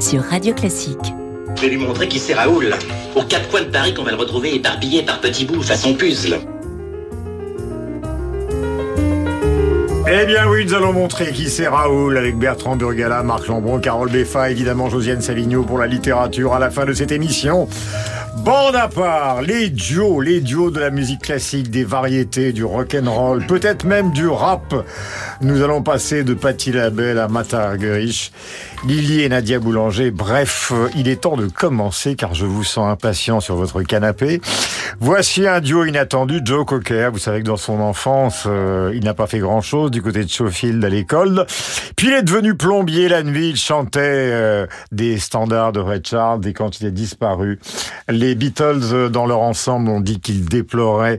sur Radio Classique. Je vais lui montrer qui c'est Raoul. Aux quatre coins de Paris qu'on va le retrouver éparpillé par petits bouts façon puzzle. Eh bien oui, nous allons montrer qui c'est Raoul avec Bertrand Burgala, Marc Lambron, Carole Beffa, évidemment Josiane Savigno pour la littérature à la fin de cette émission. Bande à part, les duos, les duos de la musique classique, des variétés, du rock'n'roll, peut-être même du rap. Nous allons passer de Patti Labelle à Mata Argerich, Lily et Nadia Boulanger. Bref, il est temps de commencer car je vous sens impatient sur votre canapé. Voici un duo inattendu, Joe Cocker. Vous savez que dans son enfance, euh, il n'a pas fait grand-chose du côté de Schofield à l'école. Puis il est devenu plombier la nuit. Il chantait euh, des standards de Red Charles et quand il est disparu, les Beatles euh, dans leur ensemble ont dit qu'ils déploraient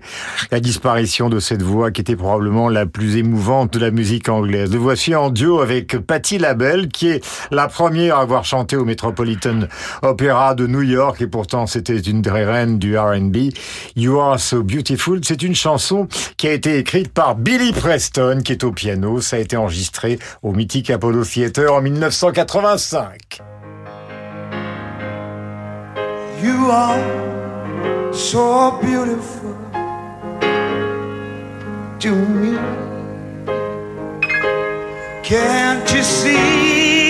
la disparition de cette voix qui était probablement la plus émouvante de la musique anglaise. Le voici en duo avec Patti LaBelle qui est la première à avoir chanté au Metropolitan Opera de New York et pourtant c'était une des reines du R&B. You Are So Beautiful, c'est une chanson qui a été écrite par Billy Preston qui est au piano. Ça a été enregistré au mythique Apollo Theater en 1985. You are so beautiful to me. Can't you see?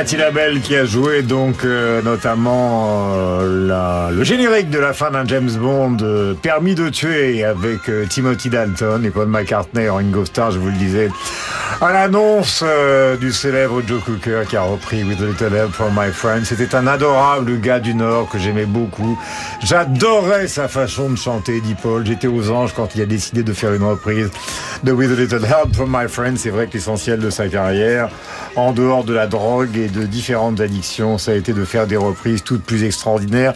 Patti LaBelle qui a joué donc euh, notamment euh, la- le générique de la fin d'un James Bond euh, Permis de tuer avec euh, Timothy Dalton et Paul McCartney Ringo Starr, je vous le disais, à l'annonce euh, du célèbre Joe Cooker qui a repris With a Little Help from My Friend. C'était un adorable gars du Nord que j'aimais beaucoup. J'adorais sa façon de chanter, dit Paul. J'étais aux anges quand il a décidé de faire une reprise de With a Little Help from My Friend. C'est vrai que l'essentiel de sa carrière, en dehors de la drogue et de différentes addictions, ça a été de faire des reprises toutes plus extraordinaires,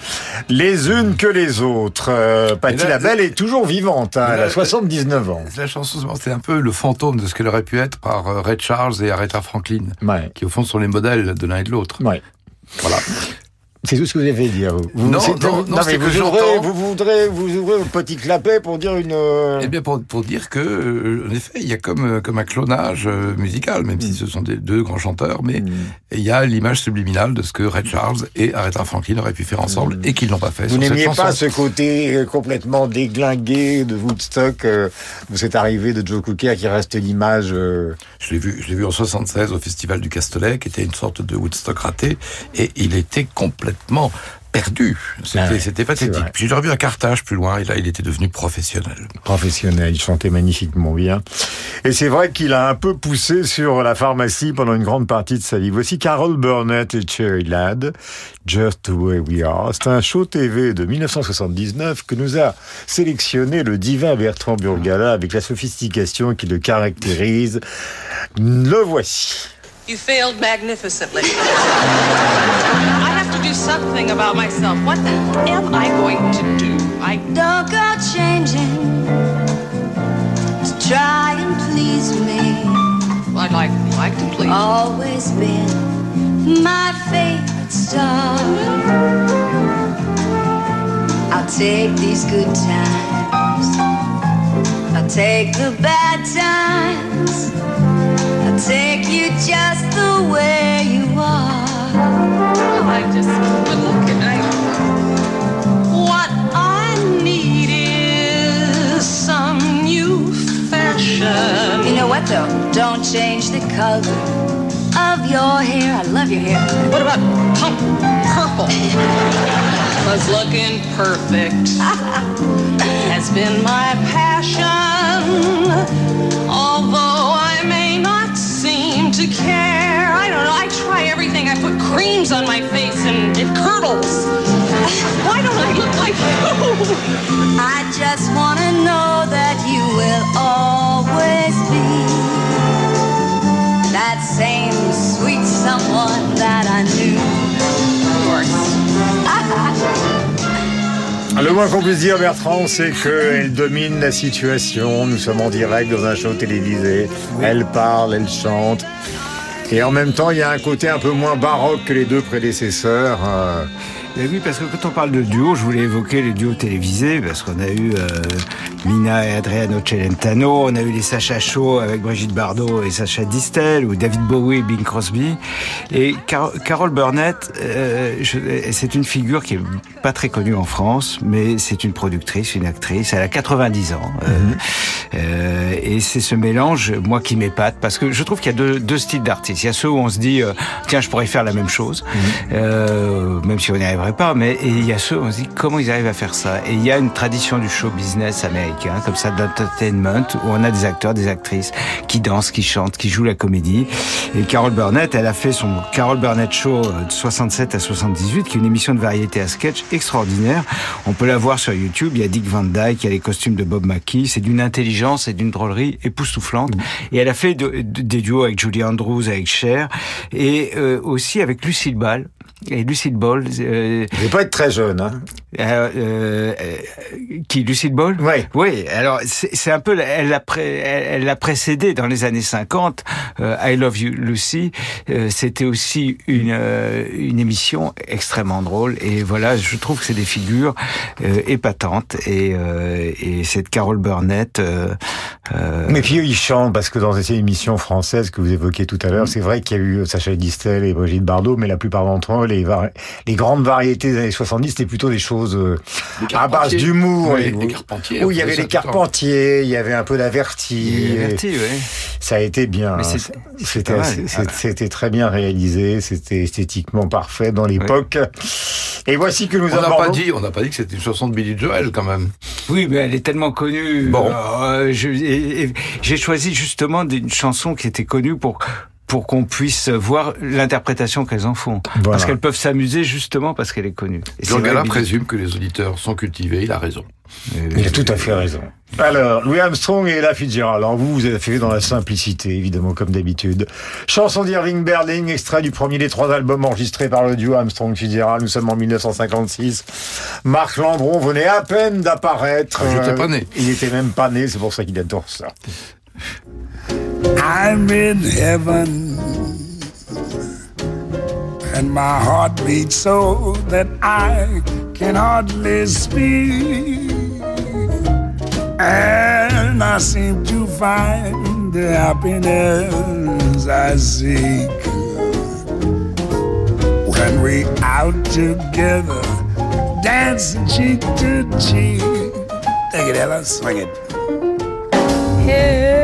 les unes que les autres. Euh, Patti Labelle est toujours vivante, hein, elle a 79 ans. La chanson, c'est un peu le fantôme de ce qu'elle aurait pu être par euh, Ray Charles et Aretha Franklin, Ouais. qui au fond sont les modèles de l'un et de l'autre. Ouais. Voilà. C'est tout ce que vous avez à dire. Vous, Non, mais vous ouvrez, vous voudrez, vous ouvrez votre petit clapet pour dire une. euh, Eh bien, pour, pour dire que, euh, en effet, il y a comme, euh, comme un clonage musical, même Mm. si ce sont des deux grands chanteurs, mais il y a l'image subliminale de ce que Ray Charles et Aretha Franklin auraient pu faire ensemble et qu'ils n'ont pas fait. Mm. Vous n'aimiez pas ce côté complètement déglingué de Woodstock, euh, de cette arrivée de Joe Cooker qui reste l'image. euh, Je l'ai vu, je l'ai vu en 76 au Festival du Castellet, qui était une sorte de Woodstock raté, et il était complètement perdu. C'était Ah ouais, pathétique. vrai. Puis j'ai revu à Carthage plus loin, et là, il était devenu professionnel. professionnel, il chantait magnifiquement bien. Et c'est vrai qu'il a un peu poussé sur la pharmacie pendant une grande partie de sa vie. Voici Carol Burnett et Cherry Ladd, Just the Way We Are. C'est un show TV de 1979 que nous a sélectionné le divin Bertrand Burgala avec la sophistication qui le caractérise. Le voici. You failed magnificently. I have to do something about myself. What the am I going to do? I Don't go changing to try and please me. I'd like like to please. Always been my favorite star. I'll take these good times. I'll take the bad times. I'll take you just the way you are. Oh, I just but look at I. What I need is some new fashion. You know what though? Don't change the color of your hair. I love your hair. What about pump purple? Was looking perfect. Has been my passion. Everything. I put creams on my face and it curdles. Why don't I look like you? I just wanna know that you will always be that same sweet someone that I knew. Of course. Le moins qu'on puisse dire, Bertrand, c'est qu'elle domine la situation. Nous sommes en direct dans un show télévisé. Elle parle, elle chante. Et en même temps, il y a un côté un peu moins baroque que les deux prédécesseurs. Mais oui, parce que quand on parle de duo, je voulais évoquer les duos télévisés, parce qu'on a eu euh, Mina et Adriano Celentano, on a eu les Sacha Show avec Brigitte Bardot et Sacha Distel, ou David Bowie et Bing Crosby. Et Car- Carol Burnett, euh, c'est une figure qui est pas très connue en France, mais c'est une productrice, une actrice. Elle a 90 ans. euh, euh, et c'est ce mélange, moi, qui m'épate, parce que je trouve qu'il y a deux, deux styles d'artistes. Il y a ceux où on se dit, euh, tiens, je pourrais faire la même chose, euh, même si on n'y arriverait pas, mais il y a ceux on se dit, comment ils arrivent à faire ça? Et il y a une tradition du show business américain, comme ça, d'entertainment, où on a des acteurs, des actrices qui dansent, qui chantent, qui jouent la comédie. Et Carol Burnett, elle a fait son Carol Burnett Show euh, de 67 à 78, qui est une émission de variété à sketch extraordinaire. On peut la voir sur YouTube. Il y a Dick Van Dyke, il y a les costumes de Bob Mackie. C'est d'une intelligence et d'une drôlerie époustouflante. Et elle a fait de- de- des duos avec Julie Andrews, avec Cher, et euh, aussi avec Lucille Ball. Et Lucille Ball, euh, Je vais pas être très jeune. Hein. euh, euh, qui Lucille Ball? Ouais. Oui. Alors c'est un peu, elle l'a elle elle précédé dans les années 50. euh, I Love You Lucy. euh, C'était aussi une euh, une émission extrêmement drôle. Et voilà, je trouve que c'est des figures euh, épatantes. Et euh, et cette Carol Burnett. euh, euh, Mais puis eux, ils chantent, parce que dans ces émissions françaises que vous évoquiez tout à l'heure, c'est vrai qu'il y a eu Sacha Distel et Brigitte Bardot, mais la plupart d'entre eux, les, grandes variétés des années 70, c'était plutôt des choses euh, Les à base d'humour. Oui, Et- les Carpentiers, Où il y avait les. Carpentiers, il y avait un peu d'Averti. ouais. Ça a été bien. C'est C'était très bien réalisé, c'était esthétiquement parfait dans l'époque. Et voici que nous On n'a abordons... pas dit, on n'a pas dit que c'était une chanson de Billy Joel quand même. Oui, mais elle est tellement connue. Bon. Euh, J'ai choisi justement une chanson qui était connue pour pour qu'on puisse voir l'interprétation qu'elles en font. Voilà. Parce qu'elles peuvent s'amuser justement parce qu'elle est connue. Et Jean Gala présume que les auditeurs sont cultivés, il a raison. Il a tout à fait raison. Alors, Louis Armstrong et Ella Fitzgerald. Alors, vous, vous avez fait dans la simplicité, évidemment, comme d'habitude. Chanson d'Irving Berlin, extrait du premier des trois albums enregistrés par le duo Armstrong-Fitzgerald. Nous sommes en 1956. Marc Lambron venait à peine d'apparaître. Ah, j'étais Euh, pas né. Il était même pas né, c'est pour ça qu'il adore ça. I'm in heaven, and my heart beats so that I can hardly speak. And I seem to find the happiness I seek when we out together, dancing cheek to cheek. Take it, Ella, swing it. heaven.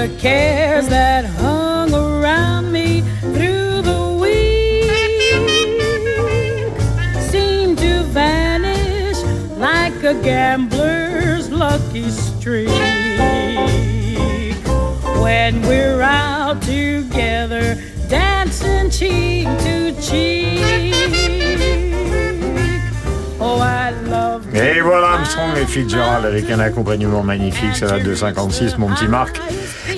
the cares that hung around me through the week seem to vanish like a gambler's lucky streak. When we're out together, dancing cheek to cheek. Oh, I love Et voilà Armstrong et Fitzgerald avec un accompagnement magnifique, ça date de 56, mon petit Marc.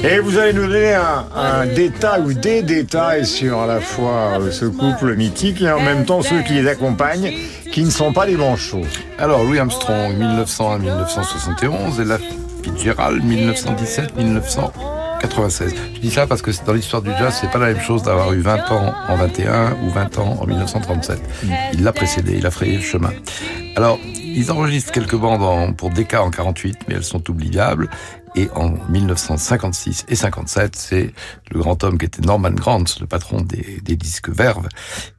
Et vous allez nous donner un, détail ou des détails sur à la fois euh, ce couple mythique et en même temps ceux qui les accompagnent, qui ne sont pas les manchots. Alors, Louis Armstrong, 1901 1971, et la Fitzgerald, 1917 1996. Je dis ça parce que dans l'histoire du jazz, c'est pas la même chose d'avoir eu 20 ans en 21 ou 20 ans en 1937. Il l'a précédé, il a frayé le chemin. Alors, ils enregistrent quelques bandes en- pour Decca en 48, mais elles sont oubliables. Et en 1956 et 57, c'est le grand homme qui était Norman Grant, le patron des, des disques Verve,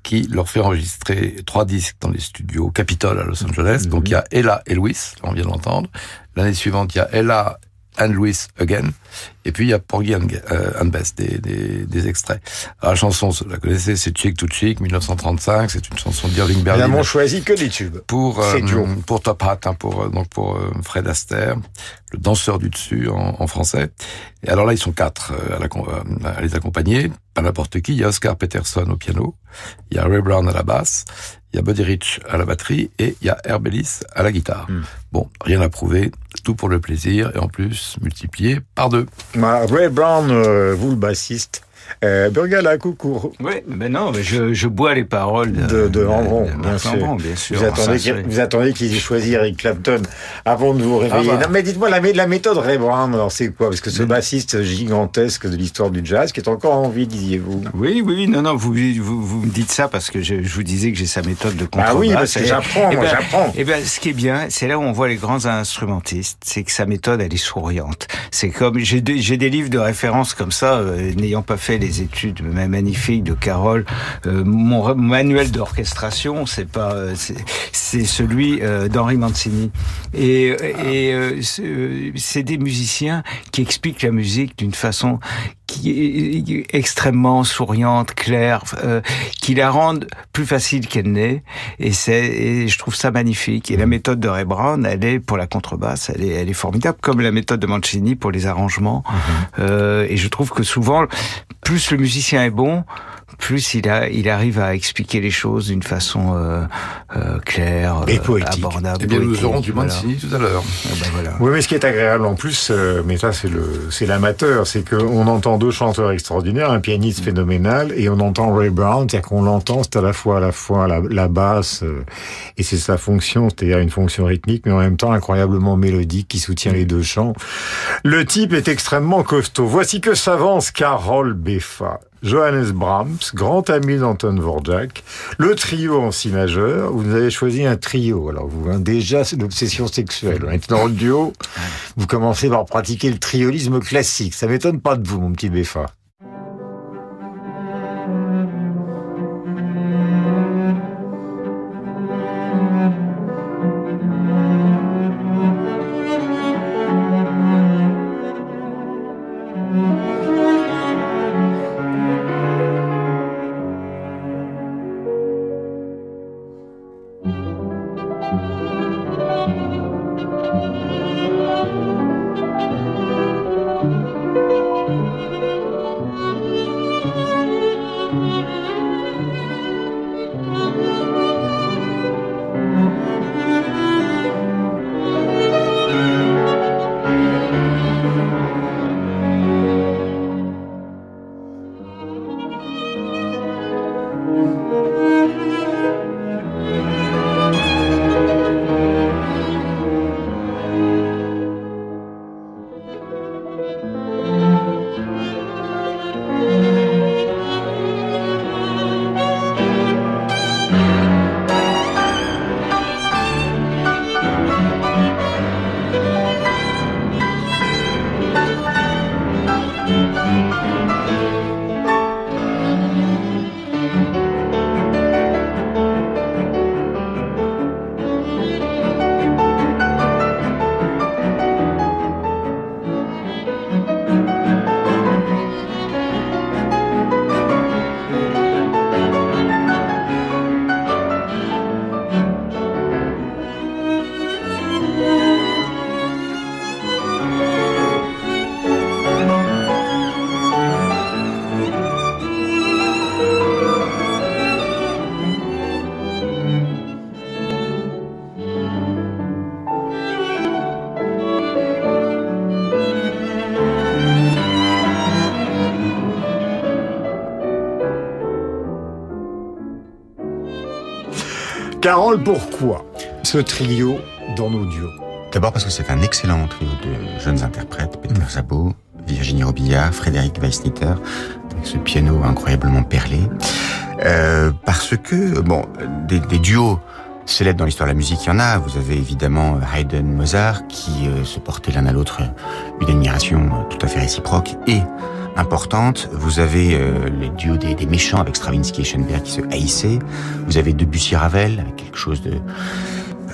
qui leur fait enregistrer trois disques dans les studios Capitol à Los Angeles. Donc il y a Ella et Louis, on vient d'entendre. L'année suivante, il y a Ella and Louis Again. Et puis il y a Porgy and, euh, and Bess, des, des, des extraits. Alors, la chanson, vous la connaissez, c'est Chick to Chick, 1935. C'est une chanson d'Irving Ils Berlin n'ont choisi que des tubes. pour euh, pour Top Hat, hein, pour euh, donc pour euh, Fred Astaire, le danseur du dessus en, en français. Et alors là, ils sont quatre euh, à, la à les accompagner. Pas n'importe qui. Il y a Oscar Peterson au piano, il y a Ray Brown à la basse, il y a Buddy Rich à la batterie et il y a Herb Ellis à la guitare. Hmm. Bon, rien à prouver, tout pour le plaisir et en plus multiplié par deux. Ray Brown, euh, vous le bassiste, euh, Burgala, coucou. Oui, mais non, mais je, je bois les paroles de, de Lambron, de bien sûr. Lambron, bien sûr. Vous attendez, attendez qu'ils aient choisi Eric Clapton avant de vous réveiller. Ah bah. Non, mais dites-moi, la, mé- la méthode Ray Brown, alors c'est quoi? Parce que ce bassiste gigantesque de l'histoire du jazz, qui est encore en vie, disiez-vous Oui, oui, non, non, vous, vous, vous me dites ça parce que je, je vous disais que j'ai sa méthode de contrebasse. Ah oui, parce que Et- j'apprends, eh moi, ben- j'apprends. Eh ben, ce qui est bien, c'est là où on voit les grands instrumentistes, c'est que sa méthode, elle est souriante. C'est comme, j'ai des, j'ai des livres de référence comme ça, euh, n'ayant pas fait les études ma- magnifiques de Carole. euh, mon manuel d'orchestration, c'est pas, euh, c'est celui euh, d'Henri Mancini. Et, et euh, c'est c'est des musiciens qui expliquent la musique d'une façon qui est extrêmement souriante, claire, euh, qui la rendent plus facile qu'elle n'est. Et c'est, et je trouve ça magnifique. Et la méthode de Ray Brown, elle est pour la contrebasse, elle est, elle est formidable, comme la méthode de Mancini pour les arrangements. Euh, et je trouve que souvent, plus le musicien est bon, plus il, a, il arrive à expliquer les choses d'une façon euh, euh, claire, Et poétique. abordable. Eh bien, nous aurons du voilà. Mancini tout à l'heure. Ah ben voilà. Oui, mais ce qui est agréable en plus, euh, mais ça c'est le, c'est l'amateur, c'est qu'on entend deux chanteurs extraordinaires, un pianiste phénoménal, et on entend Ray Brown, c'est-à-dire qu'on l'entend, c'est à la fois à la fois la, la basse, euh, et c'est sa fonction, c'est-à-dire une fonction rythmique, mais en même temps incroyablement mélodique qui soutient les deux chants. Le type est extrêmement costaud. Voici que s'avance Carole Beffa. Johannes Brahms, grand ami d'Anton Dvorak, le trio en si majeur. Vous avez choisi un trio. Alors vous, hein, déjà, c'est l'obsession sexuelle. Maintenant, le duo, vous commencez par pratiquer le triolisme classique. Ça m'étonne pas de vous, mon petit Beffa. Amen. Carole, pourquoi ce trio dans nos duos D'abord parce que c'est un excellent trio de jeunes interprètes, Peter Zabot, Virginie Robillard, Frédéric Weissnitter, avec ce piano incroyablement perlé. Euh, parce que, bon, des, des duos célèbres dans l'histoire de la musique, il y en a. Vous avez évidemment Haydn, Mozart, qui euh, se portaient l'un à l'autre une admiration tout à fait réciproque et importante. Vous avez euh, les duos des, des méchants avec Stravinsky et Schoenberg qui se haïssaient. Vous avez Debussy Ravel avec quelque chose de,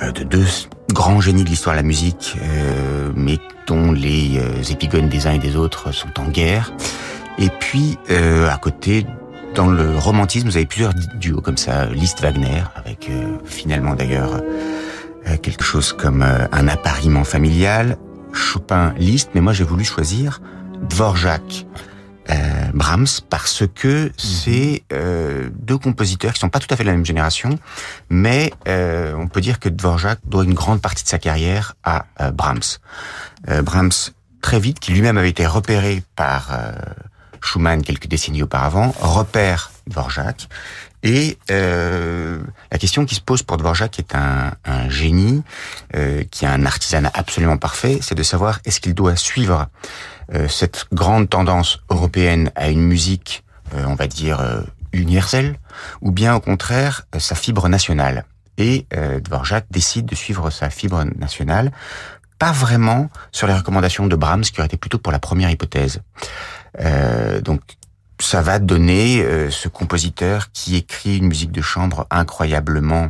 euh, de deux grands génies de l'histoire de la musique, euh, mais dont les euh, épigones des uns et des autres sont en guerre. Et puis euh, à côté, dans le romantisme, vous avez plusieurs duos comme ça, Liszt Wagner avec euh, finalement d'ailleurs quelque chose comme un appariement familial, Chopin Liszt, mais moi j'ai voulu choisir Dvorak. Euh, Brahms parce que c'est euh, deux compositeurs qui sont pas tout à fait de la même génération, mais euh, on peut dire que Dvorak doit une grande partie de sa carrière à euh, Brahms. Euh, Brahms très vite, qui lui-même avait été repéré par euh, Schumann quelques décennies auparavant, repère Dvorak. Et euh, la question qui se pose pour Dvorak, qui est un, un génie, euh, qui a un artisanat absolument parfait, c'est de savoir est-ce qu'il doit suivre cette grande tendance européenne à une musique, euh, on va dire, euh, universelle, ou bien au contraire euh, sa fibre nationale. Et euh, Dvorak décide de suivre sa fibre nationale, pas vraiment sur les recommandations de Brahms, qui aurait été plutôt pour la première hypothèse. Euh, donc ça va donner euh, ce compositeur qui écrit une musique de chambre incroyablement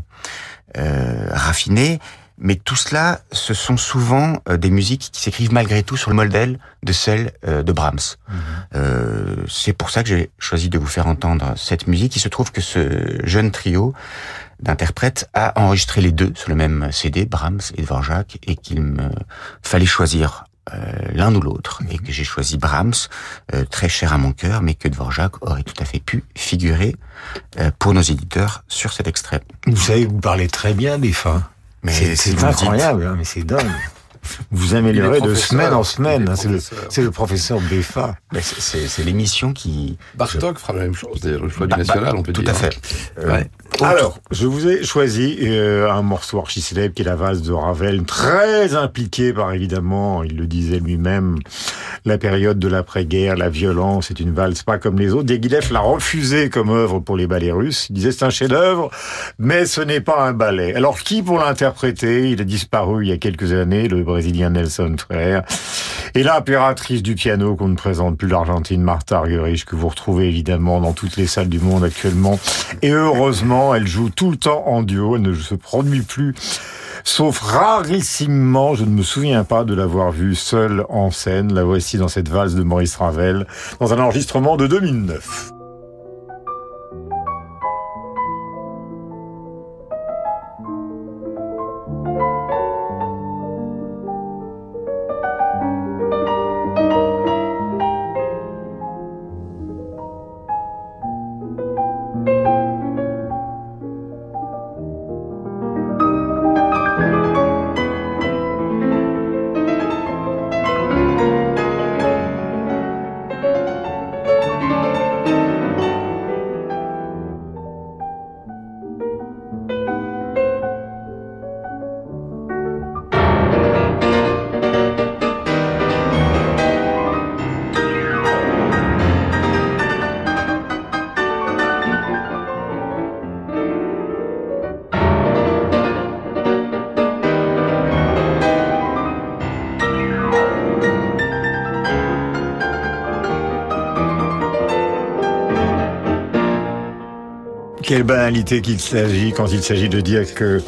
euh, raffinée. Mais tout cela, ce sont souvent euh, des musiques qui s'écrivent malgré tout sur le modèle de celles euh, de Brahms. Euh, c'est pour ça que j'ai choisi de vous faire entendre cette musique. Il se trouve que ce jeune trio d'interprètes a enregistré les deux sur le même CD, Brahms et Dvorak, et qu'il me fallait choisir euh, l'un ou l'autre, et que j'ai choisi Brahms, euh, très cher à mon cœur, mais que Dvorak aurait tout à fait pu figurer euh, pour nos éditeurs sur cet extrait. Vous savez, vous parlez très bien des fins. Mais c'est incroyable, hein, mais c'est dingue. Vous améliorez de semaine en semaine. hein, C'est le, professeur Beffa. C'est- l'émission qui... Bartok fera la même chose, d'ailleurs, le choix du Bah, national, bah, on peut tout dire. à fait. Euh, Ouais. Alors, je vous ai choisi euh, un morceau archi célèbre qui est la valse de Ravel, très impliqué par évidemment, il le disait lui-même, la période de l'après-guerre, la violence, c'est une valse pas comme les autres. Diaghilev l'a refusé comme œuvre pour les ballets russes. Il disait c'est un chef-d'œuvre, mais ce n'est pas un ballet. Alors qui pour l'interpréter? Il a disparu il y a quelques années, le Et l'impératrice du piano qu'on ne présente plus, l'Argentine Martha Argerich, que vous retrouvez évidemment dans toutes les salles du monde actuellement. Et heureusement, elle joue tout le temps en duo, elle ne se produit plus. Sauf rarissimement, je ne me souviens pas de l'avoir vue seule en scène. La voici dans cette valse de Maurice Ravel, dans un enregistrement de 2009. Quelle banalité qu'il s'agit quand il s'agit de dire que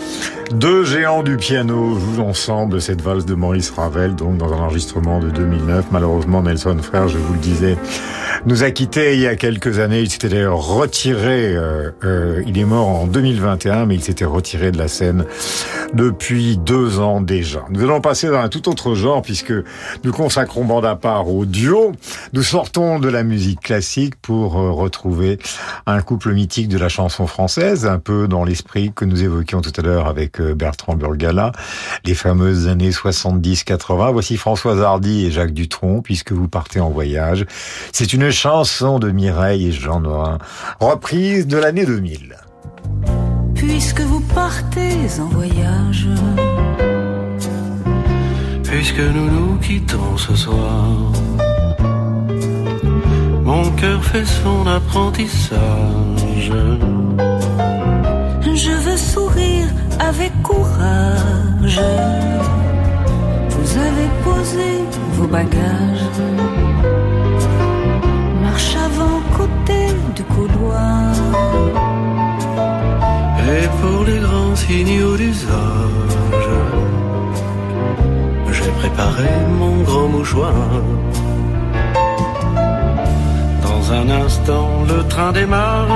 deux géants du piano jouent ensemble cette valse de Maurice Ravel, donc dans un enregistrement de 2009. Malheureusement, Nelson Frère, je vous le disais, nous a quittés il y a quelques années. Il s'était d'ailleurs retiré, euh, euh, il est mort en 2021, mais il s'était retiré de la scène depuis deux ans déjà. Nous allons passer dans un tout autre genre puisque nous consacrons bande à part au duo. Nous sortons de la musique classique pour euh, retrouver un couple mythique de la chanson française, un peu dans l'esprit que nous évoquions tout à l'heure avec euh, Bertrand Burgala, les fameuses années 70-80. Voici Françoise Hardy et Jacques Dutronc, puisque vous partez en voyage. C'est une chanson de Mireille et Jean Norin, reprise de l'année 2000. Puisque vous partez en voyage, Puisque nous nous quittons ce soir, mon cœur fait son apprentissage. je veux sourire avec courage. Vous avez posé vos bagages. Et pour les grands signaux d'usage, j'ai préparé mon grand mouchoir. Dans un instant, le train démarre.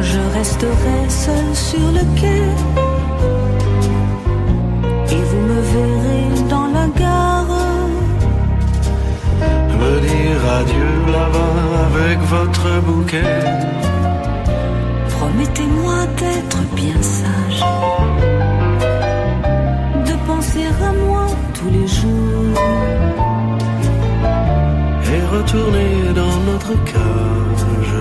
Je resterai seul sur le quai. Et vous me verrez dans la gare. Me dire adieu là-bas avec votre bouquet. Promettez-moi d'être bien sage. De penser à moi tous les jours. Et retourner dans notre cage.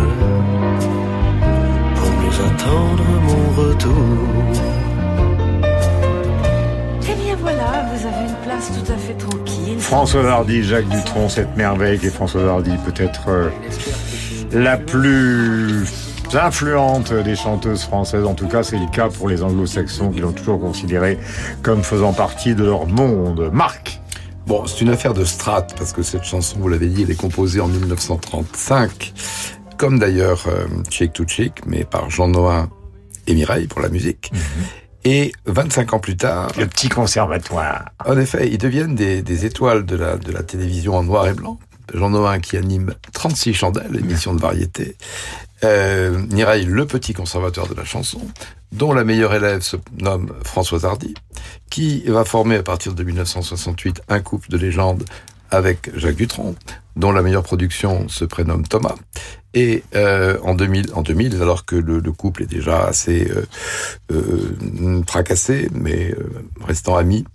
Pour mieux attendre François Hardy, Jacques Dutronc, cette merveille qui est François Hardy, peut-être euh, la plus influente des chanteuses françaises. En tout cas, c'est le cas pour les anglo-saxons qui l'ont toujours considérée comme faisant partie de leur monde. Marc Bon, c'est une affaire de strat, parce que cette chanson, vous l'avez dit, elle est composée en 1935, comme d'ailleurs euh, Chick to Chick, mais par Jean Noin et Mireille pour la musique. Et 25 ans plus tard... Le petit conservatoire. En effet, ils deviennent des, des étoiles de la, de la télévision en noir et blanc. Jean Noin qui anime 36 chandelles, émission de variété. Euh, Mireille, le petit conservateur de la chanson, dont la meilleure élève se nomme Françoise Hardy, qui va former à partir de 1968 un couple de légende avec Jacques Dutronc, dont la meilleure production se prénomme Thomas. Et euh, en 2000, en 2000, alors que le, le couple est déjà assez euh, euh, fracassé, mais euh, restant amis,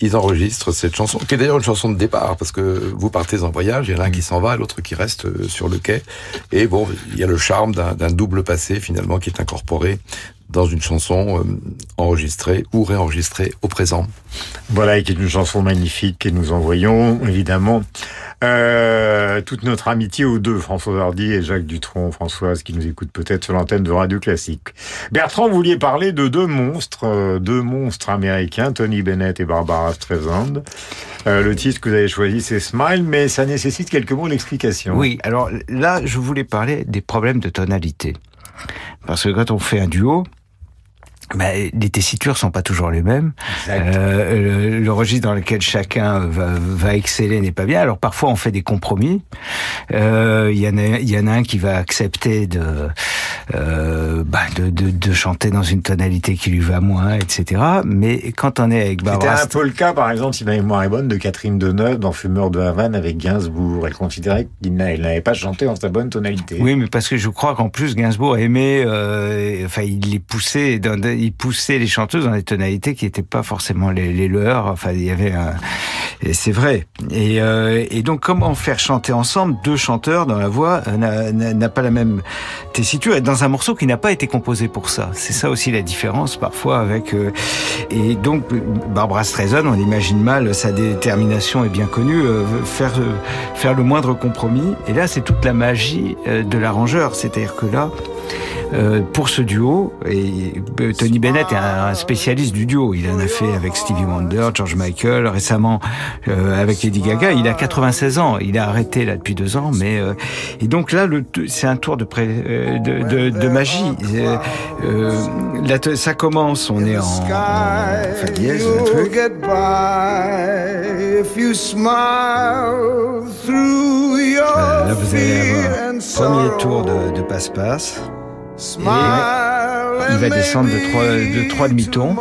ils enregistrent cette chanson, qui est d'ailleurs une chanson de départ, parce que vous partez en voyage, il y en a un qui s'en va, l'autre qui reste euh, sur le quai. Et bon, il y a le charme d'un double passé, finalement, qui est incorporé dans une chanson euh, enregistrée ou réenregistrée au présent. Voilà, et qui est une chanson magnifique que nous envoyons, évidemment, euh, toute notre amitié aux deux, François Hardy et Jacques Dutronc, Françoise, qui nous écoute peut-être sur l'antenne de Radio Classique. Bertrand, vous vouliez parler de deux monstres, euh, deux monstres américains, Tony Bennett et Barbara Streisand. Euh, le titre que vous avez choisi, c'est Smile, mais ça nécessite quelques mots d'explication. Oui, alors là, je voulais parler des problèmes de tonalité. Parce que quand on fait un duo, ben, les tessitures sont pas toujours les mêmes. Euh, le, le registre dans lequel chacun va, va exceller n'est pas bien. Alors parfois on fait des compromis. Euh, Il y en a, il y en a un qui va accepter de, euh, bah, de, de, de chanter dans une tonalité qui lui va moins, etc. Mais quand on est avec C'était Barbara, un peu le cas, par exemple, si ma mémoire est bonne, de Catherine Deneuve dans Fumeur de Havane avec Gainsbourg. Elle considérait qu'il n'avait pas chanté en sa bonne tonalité. Oui, mais parce que je crois qu'en plus Gainsbourg aimait, euh, enfin, il les poussait, dans, des- il poussait les chanteuses dans des tonalités qui n'étaient pas forcément les, les leurs. Enfin, il y avait un, et c'est vrai. Et, euh, et donc, comment faire chanter ensemble deux chanteurs dans la voix n'a- pas la même tessiture dans un morceau qui n'a pas été composé pour ça. C'est ça aussi la différence parfois avec. euh, et donc, Barbara Streisand, on imagine mal sa détermination est bien connue, euh, faire faire le moindre compromis. Et là, c'est toute la magie euh, de l'arrangeur, c'est-à-dire que là. Euh, pour ce duo. Tony Bennett est un, spécialiste du duo. Il en a fait avec Stevie Wonder, George Michael, récemment euh, avec Lady Gaga. Il a 96 ans. Il a arrêté là depuis deux ans, mais euh, et donc là, c'est un tour de, magie. Ça commence. On est en, en fa un truc. Là, vous allez avoir premier tour de passe-passe. Smile Il va and descendre de trois, de trois demi-tons.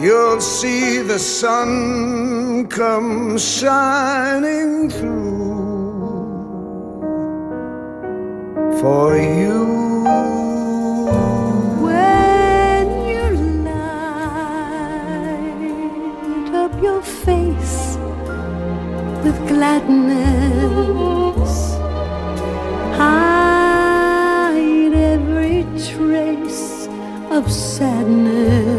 You'll see the sun come shining through for you. When you light up your face with gladness, of sadness.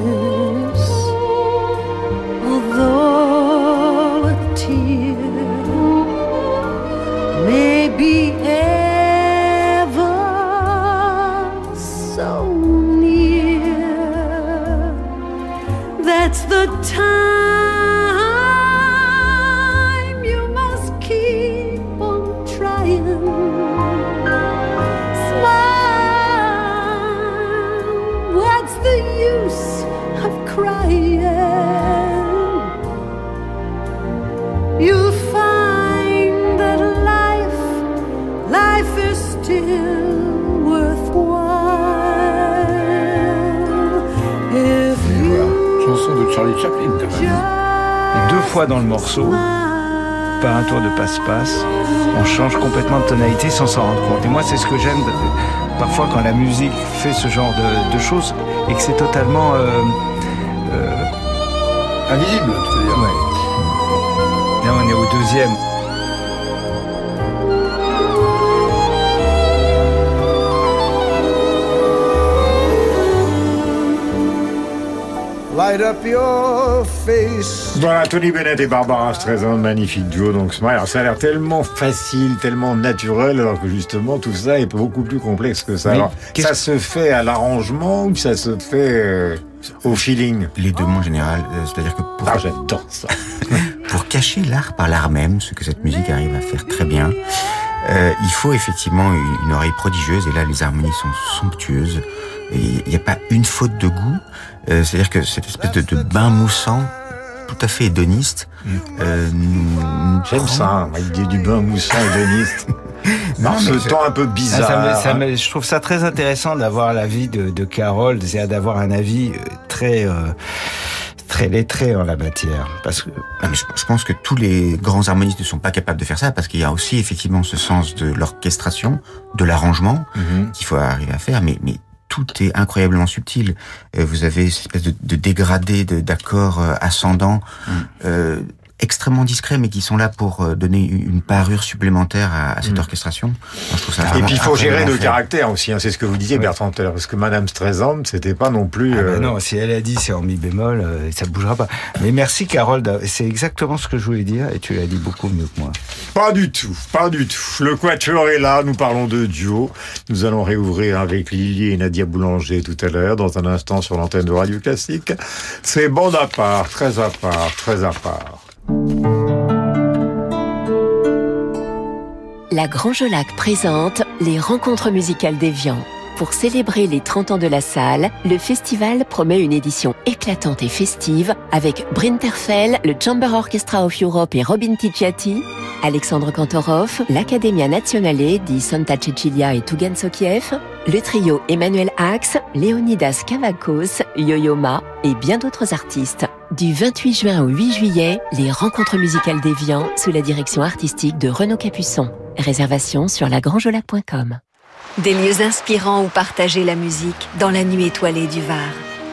Fois dans le morceau, par un tour de passe-passe, on change complètement de tonalité sans s'en rendre compte. Et moi, c'est ce que j'aime parfois quand la musique fait ce genre de, de choses et que c'est totalement euh, euh, invisible. Ouais. Là, on est au deuxième. Light up your face. Voilà, Tony Bennett et Barbara Streisand, magnifique duo. Donc, Alors, ça a l'air tellement facile, tellement naturel, alors que justement, tout ça est beaucoup plus complexe que ça. Alors, ça se fait à l'arrangement ou ça se fait euh, au feeling? Les deux mots en général, euh, c'est-à-dire que pour, Ah, j'adore ça. pour cacher l'art par l'art même, ce que cette musique arrive à faire très bien, euh, il faut effectivement une, une oreille prodigieuse, et là les harmonies sont somptueuses, il n'y a pas une faute de goût, euh, c'est-à-dire que cette espèce de, de bain moussant, tout à fait hédoniste, euh, nous, nous J'aime prend- ça, hein, l'idée du bain moussant hédoniste. Non, ce temps un peu Ah, bizarre. ça me- ça me- je trouve ça très intéressant d'avoir l'avis de, de Carole, c'est-à-dire d'avoir un avis euh, très euh, très lettré en la matière. Parce que Non, je, pense que tous les grands harmonistes ne sont pas capables de faire ça parce qu'il y a aussi effectivement ce sens de l'orchestration, de l'arrangement Mhm. qu'il faut arriver à faire, mais, mais tout est incroyablement subtil. Euh, vous avez cette espèce de, de dégradé de- d'accords euh, ascendants euh, extrêmement discrets, mais qui sont là pour euh, donner une parure supplémentaire à, à cette orchestration. Moi, je trouve ça Et puis il faut gérer le caractère aussi, hein, c'est ce que vous disiez Bertrand tout à l'heure, parce que Madame Streisand, c'était pas non plus... Ah ben euh, non, si elle a dit c'est en mi bémol, euh, ça bougera pas. Mais merci Carole, c'est exactement ce que je voulais dire et tu l'as dit beaucoup mieux que moi. Pas du tout, pas du tout. Le quatuor est là, nous parlons de duo. Nous allons réouvrir avec Lily et Nadia Boulanger tout à l'heure, dans un instant sur l'antenne de Radio Classique. C'est bande à part, très à part, très à part. La Grange Lac présente les rencontres musicales d'Evian. Pour célébrer les 30 ans de la salle, le festival promet une édition éclatante et festive avec Brinterfell, le Chamber Orchestra of Europe et Robin Ticciati, Alexandre Kantorov, l'Accademia Nazionale di Santa Cecilia et Tugan Sokiev, le trio Emmanuel Axe, Leonidas Kavakos, Yo-Yo Ma et bien d'autres artistes. Du 28 juin au 8 juillet, les rencontres musicales d'Evian sous la direction artistique de Renaud Capuçon. Réservation sur lagrangelac.com. Des lieux inspirants où partager la musique dans la nuit étoilée du Var.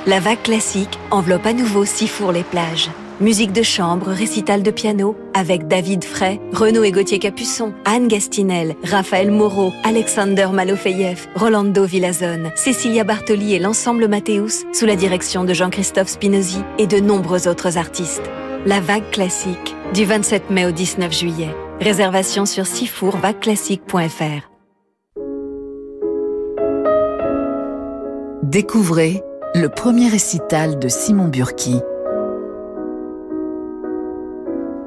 La vague classique enveloppe à nouveau Sifour les plages. Musique de chambre, récital de piano, avec David Frey, Renaud et Gauthier Capuçon, Anne Gastinel, Raphaël Moreau, Alexander Malofeyev, Rolando Villazone, Cecilia Bartoli et l'ensemble Mathéus, sous la direction de Jean-Christophe Spinozzi et de nombreux autres artistes. La vague classique, du 27 mai au 19 juillet. Réservation sur sifourvagueclassique.fr. Découvrez le premier récital de Simon Burki.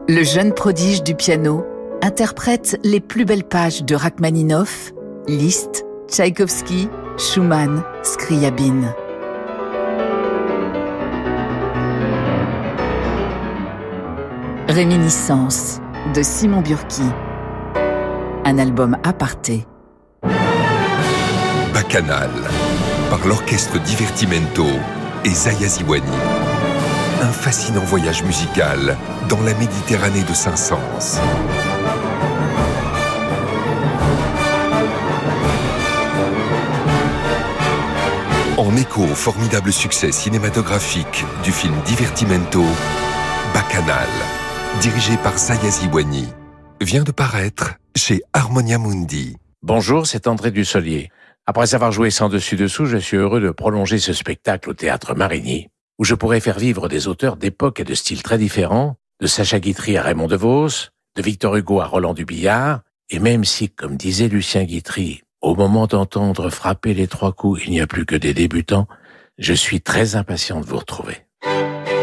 Le jeune prodige du piano interprète les plus belles pages de Rachmaninoff, Liszt, Tchaïkovski, Schumann, Scriabine. Réminiscence de Simon Burki. Un album aparté. Bacchanal, par l'orchestre Divertimento et Zaya Ziwani. Un fascinant voyage musical dans la Méditerranée de Saint-Saëns. En écho au formidable succès cinématographique du film Divertimento, Bacchanal, dirigé par Zaya Ziwani, vient de paraître chez Harmonia Mundi. Bonjour, c'est André Dussolier. Après avoir joué sans dessus-dessous, je suis heureux de prolonger ce spectacle au théâtre Marigny, où je pourrais faire vivre des auteurs d'époques et de styles très différents, de Sacha Guitry à Raymond DeVos, de Victor Hugo à Roland Dubillard, et même si, comme disait Lucien Guitry, au moment d'entendre frapper les trois coups, il n'y a plus que des débutants, je suis très impatient de vous retrouver.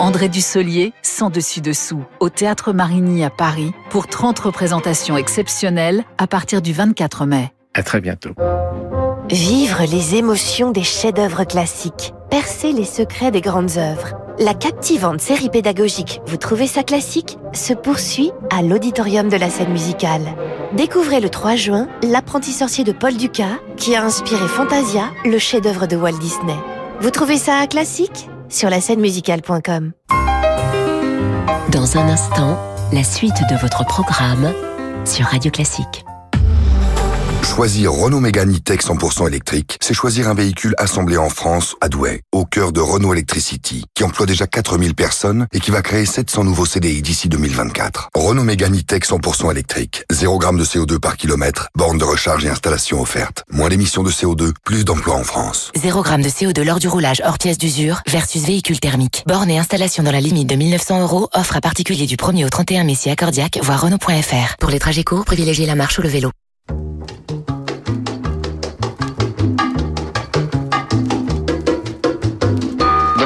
André Dussolier, sans dessus-dessous, au Théâtre Marigny à Paris, pour 30 représentations exceptionnelles à partir du 24 mai. À très bientôt. Vivre les émotions des chefs-d'œuvre classiques, percer les secrets des grandes œuvres. La captivante série pédagogique Vous trouvez ça classique se poursuit à l'auditorium de la scène musicale. Découvrez le 3 juin L'apprenti sorcier de Paul Dukas qui a inspiré Fantasia, le chef-d'œuvre de Walt Disney. Vous trouvez ça classique Sur la scène musicale.com. Dans un instant, la suite de votre programme sur Radio Classique. Choisir Renault Mégane E-Tech 100% électrique, c'est choisir un véhicule assemblé en France, à Douai, au cœur de Renault Electricity, qui emploie déjà 4000 personnes et qui va créer 700 nouveaux CDI d'ici 2024. Renault Mégane E-Tech 100% électrique, 0 g de CO2 par kilomètre, borne de recharge et installation offerte. Moins d'émissions de CO2, plus d'emplois en France. 0 g de CO2 lors du roulage hors pièce d'usure versus véhicule thermique. Borne et installation dans la limite de 1900 euros, offre à particulier du 1er au 31 mai si accordiaque, voire Renault.fr. Pour les trajets courts, privilégiez la marche ou le vélo.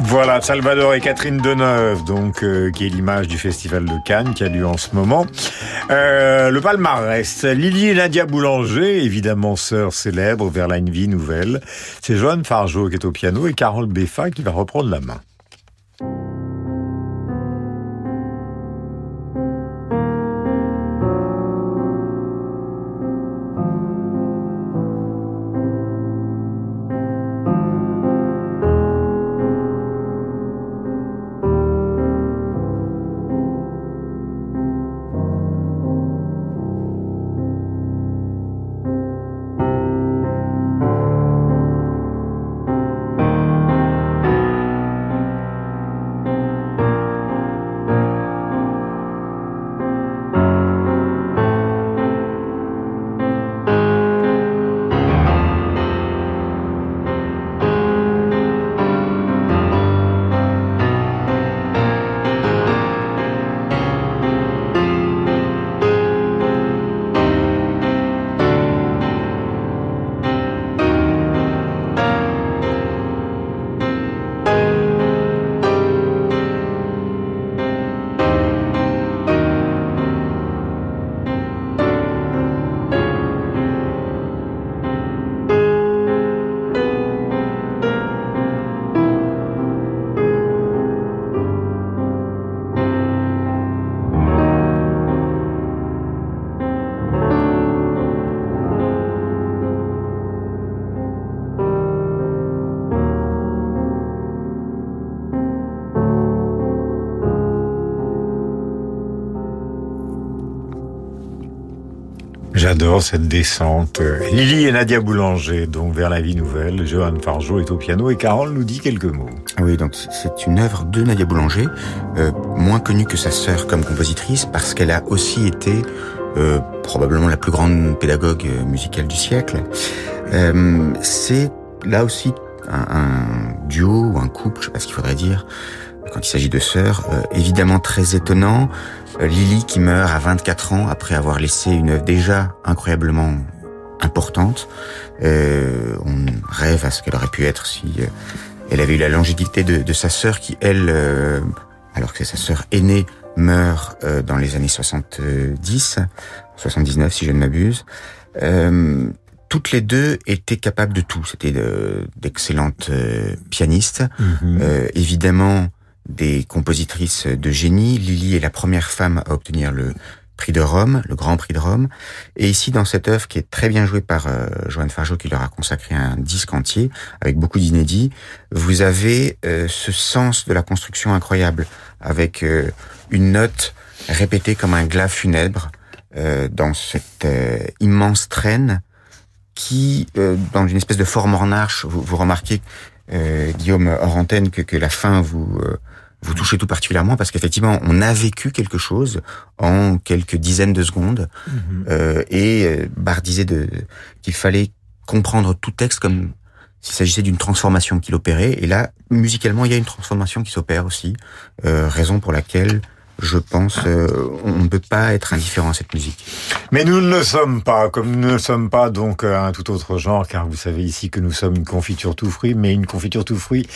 Voilà, Salvador et Catherine Deneuve, donc, euh, qui est l'image du Festival de Cannes qui a lieu en ce moment. Euh, le palmarès, Lily et Nadia Boulanger, évidemment sœurs célèbres vers la vie nouvelle. C'est Joanne Fargeau qui est au piano et Carole Beffa qui va reprendre la main. J'adore cette descente. Lily et Nadia Boulanger, donc vers la vie nouvelle. Johan Fargeau est au piano et Carole nous dit quelques mots. Oui, donc c'est une œuvre de Nadia Boulanger, euh, moins connue que sa sœur comme compositrice, parce qu'elle a aussi été euh, probablement la plus grande pédagogue euh, musicale du siècle. C'est là aussi un, duo ou un couple, je sais pas ce qu'il faudrait dire, quand il s'agit de sœurs, évidemment très étonnant. Lily qui meurt à 24 ans après avoir laissé une œuvre déjà incroyablement importante. Euh, on rêve à ce qu'elle aurait pu être si euh, elle avait eu la longévité de, de sa sœur qui, elle, euh, alors que sa sœur aînée meurt euh, dans les années 70, 79 si je ne m'abuse. Euh, toutes les deux étaient capables de tout. C'était d'excellentes pianistes, euh, évidemment des compositrices de génie. Lily est la première femme à obtenir le prix de Rome, le Grand Prix de Rome. Et ici, dans cette œuvre qui est très bien jouée par euh, Joanne Fargeau, qui leur a consacré un disque entier, avec beaucoup d'inédits, vous avez euh, ce sens de la construction incroyable, avec euh, une note répétée comme un glas funèbre euh, dans cette euh, immense traîne qui, dans une espèce de forme en arche, vous, vous remarquez, Guillaume hors que, que la fin vous vous touchez tout particulièrement parce qu'effectivement, on a vécu quelque chose en quelques dizaines de secondes euh, et euh, Barr disait de, qu'il fallait comprendre tout texte comme s'il s'agissait d'une transformation qu'il opérait. Et là, musicalement, il y a une transformation qui s'opère aussi, euh, raison pour laquelle je pense euh, on ne peut pas être indifférent à cette musique. Mais nous ne le sommes pas, comme nous ne sommes pas donc euh, un tout autre genre, car vous savez ici que nous sommes une confiture tout fruit, mais une confiture tout fruit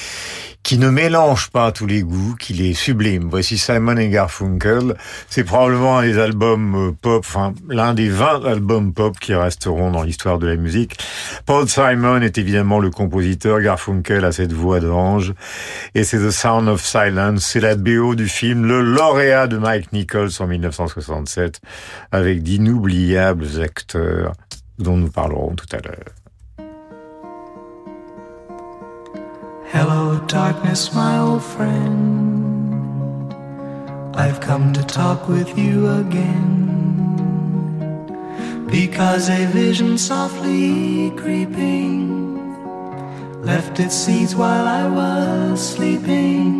qui ne mélange pas tous les goûts, qui les sublime. Voici Simon et Garfunkel. C'est probablement un des albums euh, pop, enfin l'un des 20 albums pop qui resteront dans l'histoire de la musique. Paul Simon est évidemment le compositeur, Garfunkel a cette voix d'ange, et c'est The Sound of Silence, c'est la BO du film Le lauréat de Mike Nichols en 1967, avec d'inoubliables acteurs dont nous parlerons tout à l'heure. Hello, darkness, my old friend. I've come to talk with you again. Because a vision softly creeping left its seeds while I was sleeping.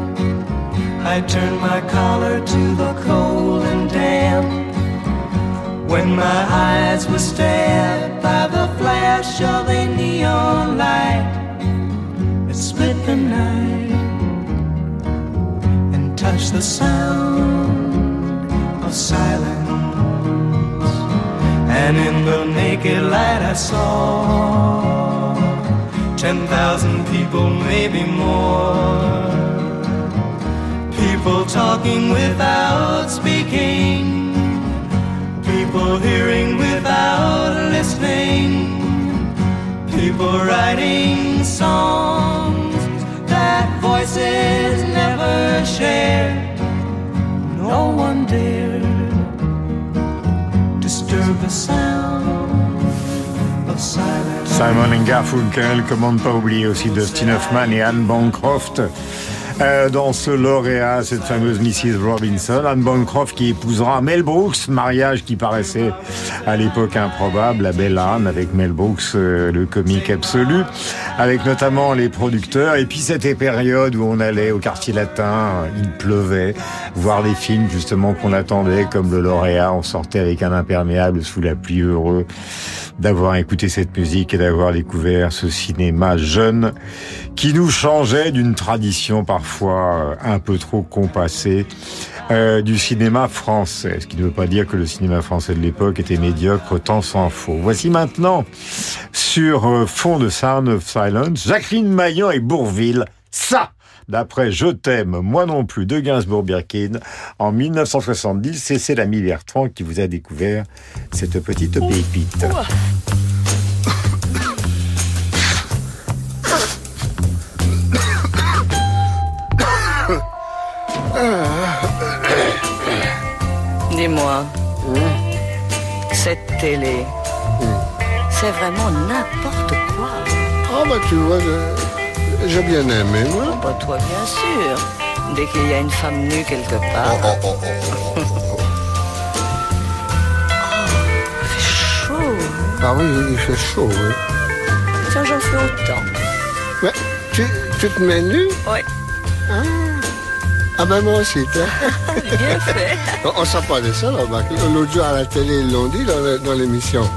I turned my collar to the cold and damp. When my eyes were stabbed by the flash of a neon light, it split the night and touched the sound of silence. And in the naked light, I saw ten thousand people, maybe more. People writing songs that voices never shared. No one dared disturb the sound of silence. Simon and Garfunkel, comment ne pas oublier aussi Dustin Hoffman et Anne Bancroft. Euh, dans ce lauréat, cette fameuse Mrs. Robinson, Anne Bancroft qui épousera Mel Brooks, mariage qui paraissait à l'époque improbable, la belle Anne avec Mel Brooks, euh, le comique absolu, avec notamment les producteurs. Et puis cette période où on allait au quartier latin, il pleuvait, voir les films justement qu'on attendait, comme le lauréat, on sortait avec un imperméable sous la pluie heureux d'avoir écouté cette musique et d'avoir découvert ce cinéma jeune qui nous changeait d'une tradition parfois euh, un peu trop compassée euh, du cinéma français. Ce qui ne veut pas dire que le cinéma français de l'époque était médiocre, tant s'en faut. Voici maintenant, sur euh, fond de Sound of Silence, Jacqueline Maillon et Bourville. Ça d'après Je t'aime, moi non plus de Gainsbourg-Birkin en 1970. Et c'est l'ami Bertrand qui vous a découvert cette petite pépite. Dis-moi, cette télé, c'est vraiment n'importe quoi. Ah bah tu vois, je- j'ai bien aimé, moi. Oh, bah toi, bien sûr. Dès qu'il y a une femme nue quelque part. Oh, oh, oh, oh, oh, oh. Chaud. Ah oui, il fait chaud, oui. Tiens, j'en fais autant. Ouais, tu, tu te mets nu? Ouais. Ah, Ah ben moi aussi. Bien fait. On, pas de ça, remarque. L'autre jour à la télé, ils l'ont dit dans l'émission.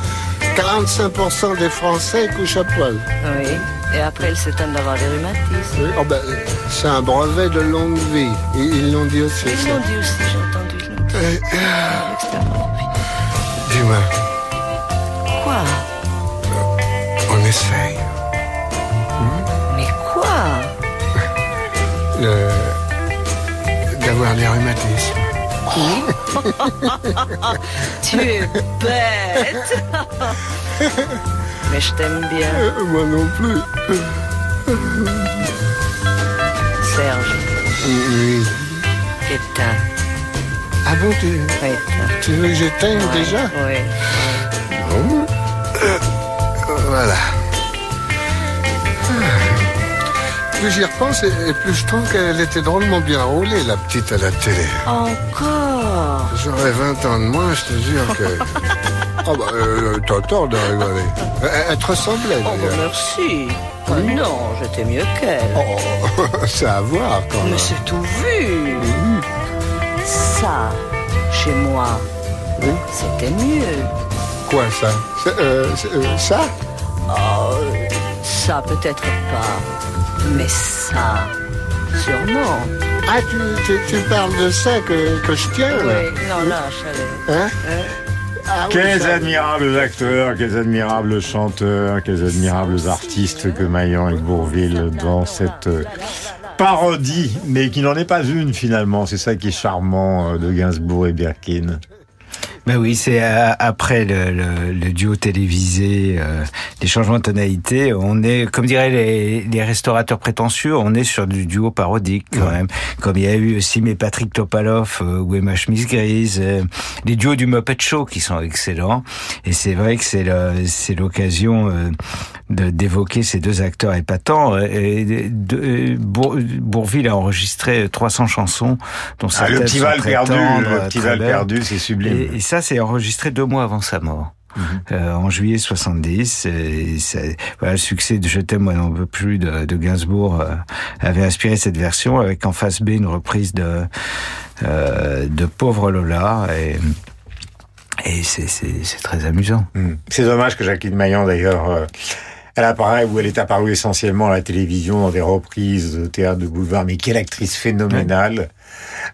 45% des Français couchent à poil. Oui. Et après, elle s'étonne d'avoir des rhumatismes. Oui, oh ben, c'est un brevet de longue vie. Ils ils l'ont dit aussi. Ils l'ont dit aussi, j'ai entendu. ils l'ont dit. Euh, l'extérieur. Dis-moi, Quoi? On essaye Mais quoi? Le- d'avoir des rhumatismes. Tu es bête Mais je t'aime bien. Euh, Moi non plus. Serge, Oui. éteins. Ah bon, tu, Éteins. tu veux que j'éteigne déjà? Oui. Bon. Euh, Voilà. Plus j'y repense, et et plus je trouve qu'elle était drôlement bien roulée, la petite à la télé. Encore? J'aurais 20 ans de moins, je te jure que... Ah bah, euh, t'as tort de rigoler. Elle, te ressemblait, Oh, bah, d'ailleurs. merci. Oh, non, j'étais mieux qu'elle. Oh, c'est à voir, quand Mais même. c'est tout vu. Ça, chez moi, c'était mieux. Quoi, ça? C'est, euh, c'est, euh, Ça? Oh, ça peut-être pas. Mais ça, sûrement. Ah, tu, tu, tu parles de ça que, que je tiens, là Oui, non, là, j'allais. Hein? Ah Quels admirables acteurs, quels admirables chanteurs, quels admirables artistes que Maillan et Bourville dans cette euh, parodie, mais qui n'en est pas une finalement. C'est ça qui est charmant euh, de Gainsbourg et Birkin. Ben oui, c'est euh, après le, le- le duo télévisé, euh, les changements de tonalité, on est, comme diraient les, les restaurateurs prétentieux, on est sur du duo parodique quand même. Comme il y a eu aussi mes Patrick Topalov euh, ou Emma Chemise Grise, euh, les duos du Muppet Show qui sont excellents. Et c'est vrai que c'est l'occasion euh, de d'évoquer ces deux acteurs épatants. Et de- de- Bour- Bourville a enregistré 300 chansons, dont Ah, le petit Val perdu, tendres, le petit très Val belles. perdu, c'est sublime. Et, et ça, c'est enregistré deux mois avant sa mort. Euh, en juillet 70, et voilà, le succès de Je t'aime, moi n'en veux plus de, de Gainsbourg euh, avait inspiré cette version avec en face B une reprise de euh, de Pauvre Lola et, et c'est- très amusant. Hmm. C'est dommage que Jacqueline Maillan, d'ailleurs, euh, elle apparaît ou elle est apparue essentiellement à la télévision dans des reprises de théâtre de boulevard, mais quelle actrice phénoménale.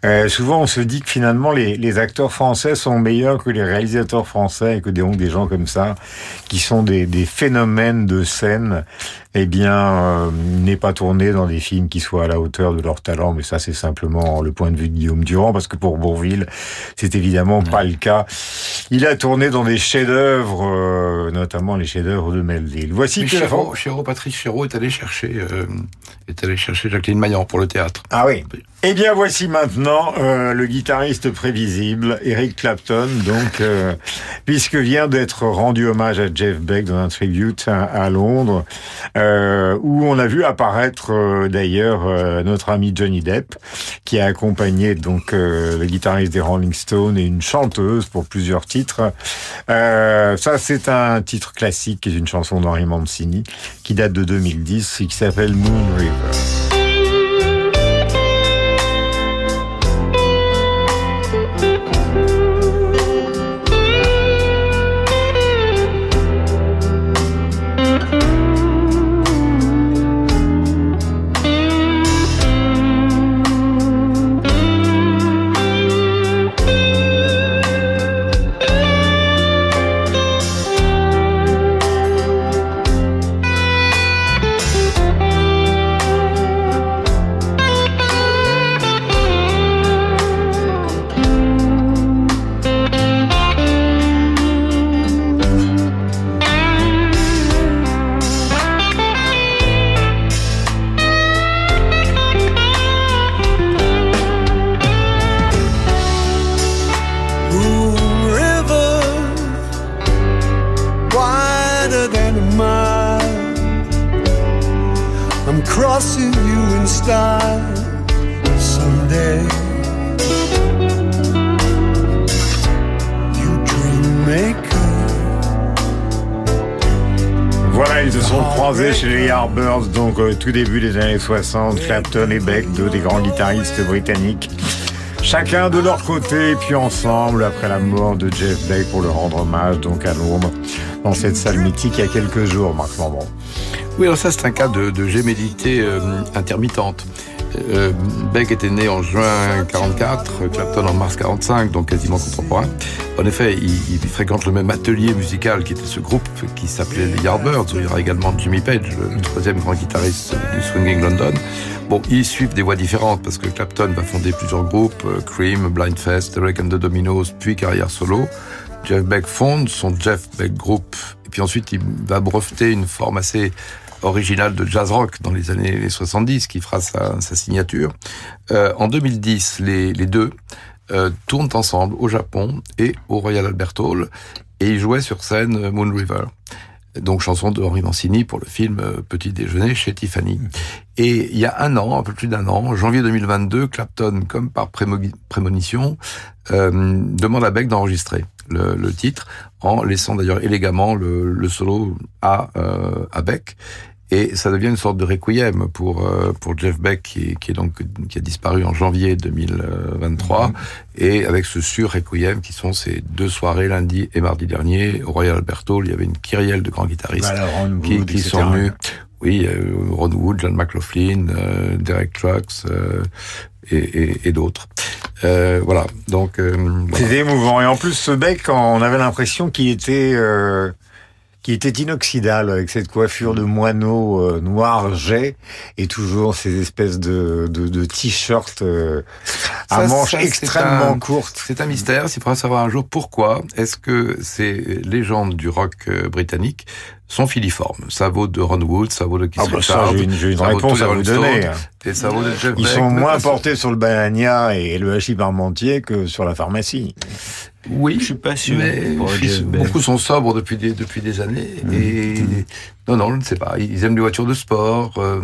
Euh, souvent, on se dit que finalement, les, les acteurs français sont meilleurs que les réalisateurs français et que donc des gens comme ça, qui sont des, des phénomènes de scène, eh bien, euh, n'est pas tourné dans des films qui soient à la hauteur de leur talent. Mais ça, c'est simplement le point de vue de Guillaume Durand, parce que pour Bourville, c'est évidemment pas le cas. Il a tourné dans des chefs-d'œuvre, euh, notamment les chefs-d'œuvre de Melville. Voici que Chéreau, Chéreau, Patrice Chéreau est allé chercher, est allé chercher Jacqueline Maillan pour le théâtre. Ah oui. Eh bien, voici maintenant euh, le guitariste prévisible, Eric Clapton, donc, euh, puisque vient d'être rendu hommage à Jeff Beck dans un tribute à, Londres, euh, où on a vu apparaître euh, d'ailleurs euh, notre ami Johnny Depp, qui a accompagné donc euh, le guitariste des Rolling Stones et une chanteuse pour plusieurs titres. Ça, c'est un titre classique, qui est une chanson d'Henri Mancini, qui date de 2010 et qui s'appelle Moon River. Tout début des années 60, Clapton et Beck, deux des grands guitaristes britanniques. Chacun de leur côté, puis ensemble, après la mort de Jeff Beck, pour le rendre hommage, donc à Londres, dans cette salle mythique il y a quelques jours, Marc Lambron. Oui, alors ça, c'est un cas de, de gémellité euh, intermittente. Euh, Beck était né en juin 44, Clapton en mars 45, donc quasiment contemporain. En effet, il, fréquente le même atelier musical qui était ce groupe qui s'appelait les Yardbirds, où il y aura également Jimmy Page, le troisième grand guitariste du Swinging London. Bon, ils suivent des voies différentes parce que Clapton va fonder plusieurs groupes, euh, Cream, Blindfest, Derek and the Dominos, puis carrière solo. Jeff Beck fonde son Jeff Beck Group, et puis ensuite il va breveter une forme assez originale de jazz rock dans les années 70 qui fera sa, sa signature. Euh, en 2010, les, les deux euh, tournent ensemble au Japon et au Royal Albert Hall et ils jouaient sur scène Moon River. Donc chanson de Henri Mancini pour le film euh, Petit déjeuner chez Tiffany. Et il y a un an, un peu plus d'un an, janvier 2022, Clapton, comme par prémo- prémonition, euh, demande à Beck d'enregistrer le, titre, en laissant d'ailleurs élégamment le, le solo à, euh, à Beck. Et ça devient une sorte de requiem pour euh, pour Jeff Beck qui, qui est donc qui a disparu en janvier 2023 et avec ce sur requiem qui sont ces deux soirées lundi et mardi dernier au Royal Albert Hall il y avait une kyrielle de grands guitaristes Voilà, Ron qui, Wood, qui sont venus. Oui euh, Ron Wood John McLaughlin euh, Derek Trucks euh, et, et, et d'autres. Euh, voilà. Donc euh, voilà. C'était émouvant. Et en plus, ce bec, on avait l'impression qu'il était, euh, qu'il était inoxydable avec cette coiffure de moineau euh, noir jet et toujours ces espèces de, de, de t-shirts euh, à Ça, manches ça, extrêmement un- courtes. C'est un mystère. Il faudra savoir un jour pourquoi est-ce que ces légendes du rock euh, britannique sont filiformes. Ça vaut de Ron Wood, ça vaut de Keith Ah bah ça, j'ai une, j'ai une ça vaut de réponse à vous donner. Stones, Et ça vaut de Jeff Ils Beck, sont moins portés sur le banania et le hachis parmentier que sur la pharmacie. Oui, Je suis pas sûr. mais beaucoup sont sobres depuis des, depuis des années. Et non, non, je ne sais pas. Ils aiment les voitures de sport. Euh,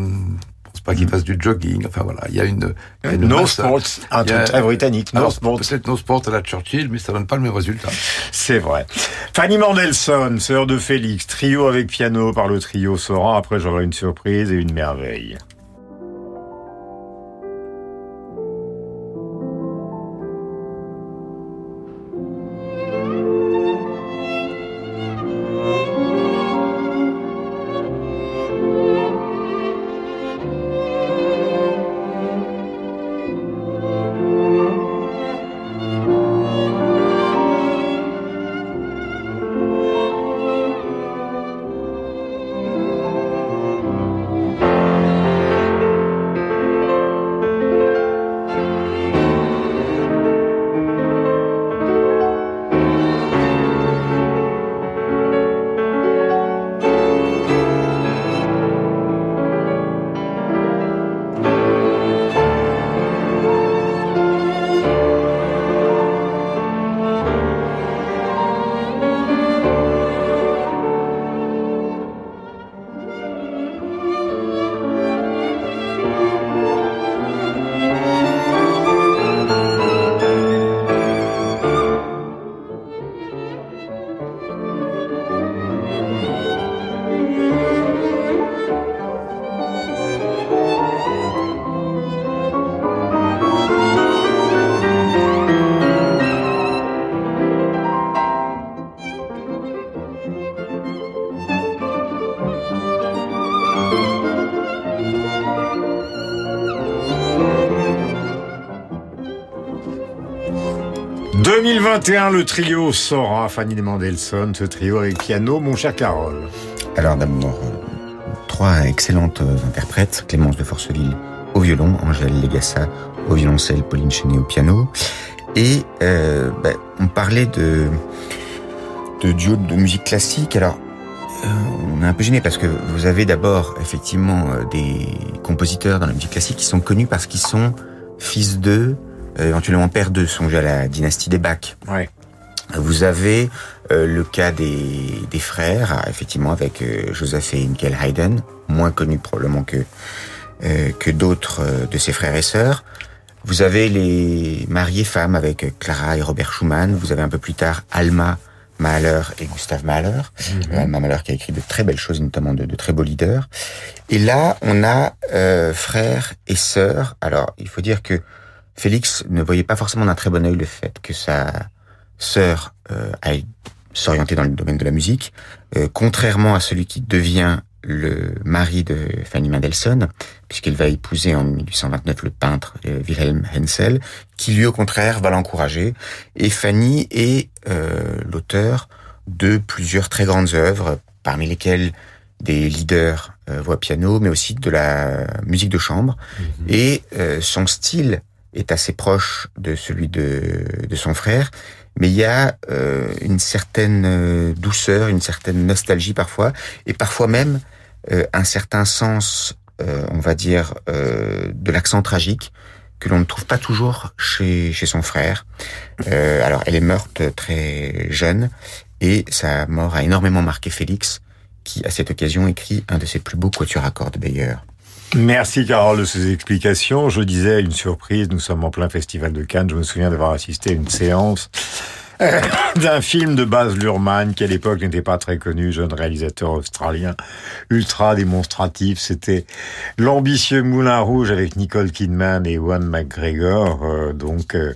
pas qu'ils fassent du jogging. Enfin voilà, il y a une, y a une No masse- Sports, un truc très britannique. No Alors, Sports. Peut-être No Sport à la Churchill, mais ça donne pas le même résultat. C'est vrai. Fanny Mendelssohn, sœur de Félix, trio avec piano par le trio Soran. Après, j'aurai une surprise et une merveille. « 2021, le trio Sora, Fanny Mendelssohn, ce trio avec piano, mon cher Carole. Alors d'abord, euh, trois excellentes euh, interprètes, Clémence de Forceville au violon, Angèle Legassa au violoncelle, Pauline Chenet au piano. Et euh, ben, on parlait de, de duo de musique classique. Alors, on est un peu gêné parce que vous avez d'abord effectivement des compositeurs dans la musique classique qui sont connus parce qu'ils sont fils d'eux, éventuellement père d'eux, songez à la dynastie des Bach. Ouais. Vous avez euh, le cas des, des frères, effectivement, avec euh, Joseph et Michael Haydn, moins connus probablement que euh, que d'autres euh, de ses frères et sœurs. Vous avez les mariés femmes avec Clara et Robert Schumann. Vous avez un peu plus tard Alma Mahler et Gustav Mahler. Euh, Alma Mahler qui a écrit de très belles choses, notamment de, de très beaux leaders. Et là, on a euh, frères et sœurs. Alors, il faut dire que Félix ne voyait pas forcément d'un très bon œil le fait que sa sœur euh, aille s'orienter dans le domaine de la musique, euh, contrairement à celui qui devient le mari de Fanny Mendelssohn, puisqu'il va épouser en 1829 le peintre euh, Wilhelm Hensel, qui lui au contraire va l'encourager. Et Fanny est euh, l'auteur de plusieurs très grandes œuvres, parmi lesquelles des leaders euh, voix piano, mais aussi de la musique de chambre. Et euh, son style est assez proche de celui de, de son frère, mais il y a euh, une certaine euh, douceur, une certaine nostalgie parfois, et parfois même euh, un certain sens, euh, on va dire, euh, de l'accent tragique que l'on ne trouve pas toujours chez, chez son frère. Euh, alors, elle est morte très jeune, et sa mort a énormément marqué Félix, qui, à cette occasion, écrit un de ses plus beaux quatuors à cordes Bayer. Merci Carole de ces explications. Je disais une surprise, nous sommes en plein festival de Cannes. Je me souviens d'avoir assisté à une séance d'un film de Baz Luhrmann qui à l'époque n'était pas très connu, jeune réalisateur australien, ultra démonstratif. C'était l'ambitieux Moulin Rouge avec Nicole Kidman et Ewan McGregor, euh, donc euh,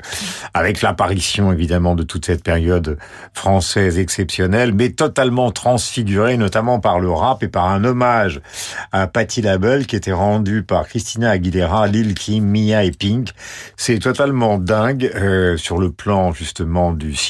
avec l'apparition évidemment de toute cette période française exceptionnelle, mais totalement transfigurée, notamment par le rap et par un hommage à Patti LaBelle qui était rendu par Christina Aguilera, Lil Kim, Mia et Pink. C'est totalement dingue euh, sur le plan justement du cinéma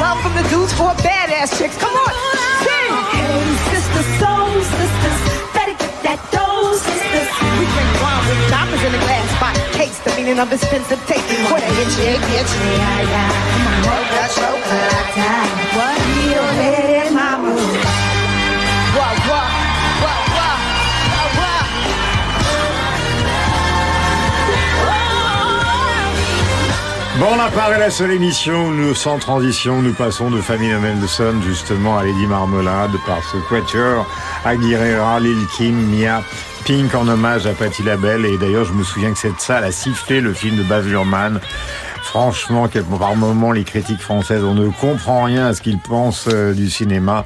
Love from the dudes for badass chicks. Come on, sing. Hey, sisters, soul sisters, better get that dough, sisters. We drink wine with diamonds in a glass by case, the meaning of expensive taste. What a itch, itch, itch. Yeah, yeah. Come on, roll that chocolate. What you in Bon, on apparaît la seule émission où nous, sans transition, nous passons de Famille Mendelssohn justement à Lady Marmelade par ce quatuor Aguilera, Lil Kim, Mia, Pink en hommage à Patti LaBelle. Et d'ailleurs, je me souviens que cette salle a sifflé le film de Baz Luhrmann. Franchement, par moments, les critiques françaises, on ne comprend rien à ce qu'ils pensent euh, du cinéma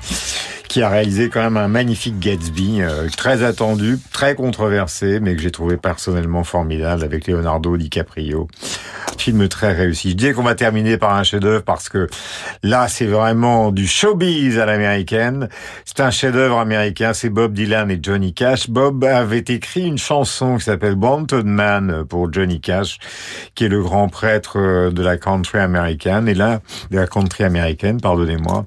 qui a réalisé quand même un magnifique Gatsby, euh, très attendu, très controversé, mais que j'ai trouvé personnellement formidable avec Leonardo DiCaprio. Film très réussi. Je dis qu'on va terminer par un chef-d'œuvre parce que là, c'est vraiment du showbiz à l'américaine. C'est un chef-d'œuvre américain. C'est Bob Dylan et Johnny Cash. Bob avait écrit une chanson qui s'appelle Wanted Man pour Johnny Cash, qui est le grand prêtre euh, de la country américaine. Et là, de la country américaine, pardonnez-moi.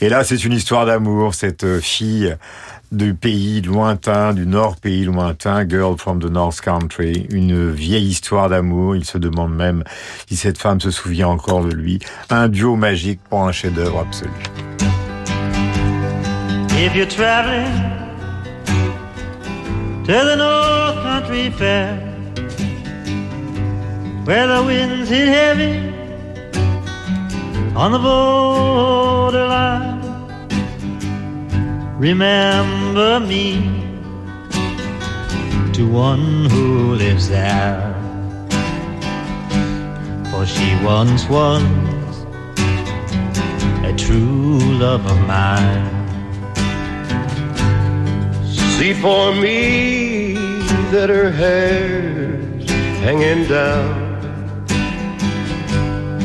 Et là, c'est une histoire d'amour. Cette euh, fille du pays lointain, du nord pays lointain, Girl from the North Country, une vieille histoire d'amour. Il se demande même si cette femme se souvient encore de lui. Un duo magique pour un chef-d'œuvre absolu. If to the North Country Fair, where the winds on the borderline, remember me to one who lives there. For she once was a true love of mine. See for me that her hair's hanging down.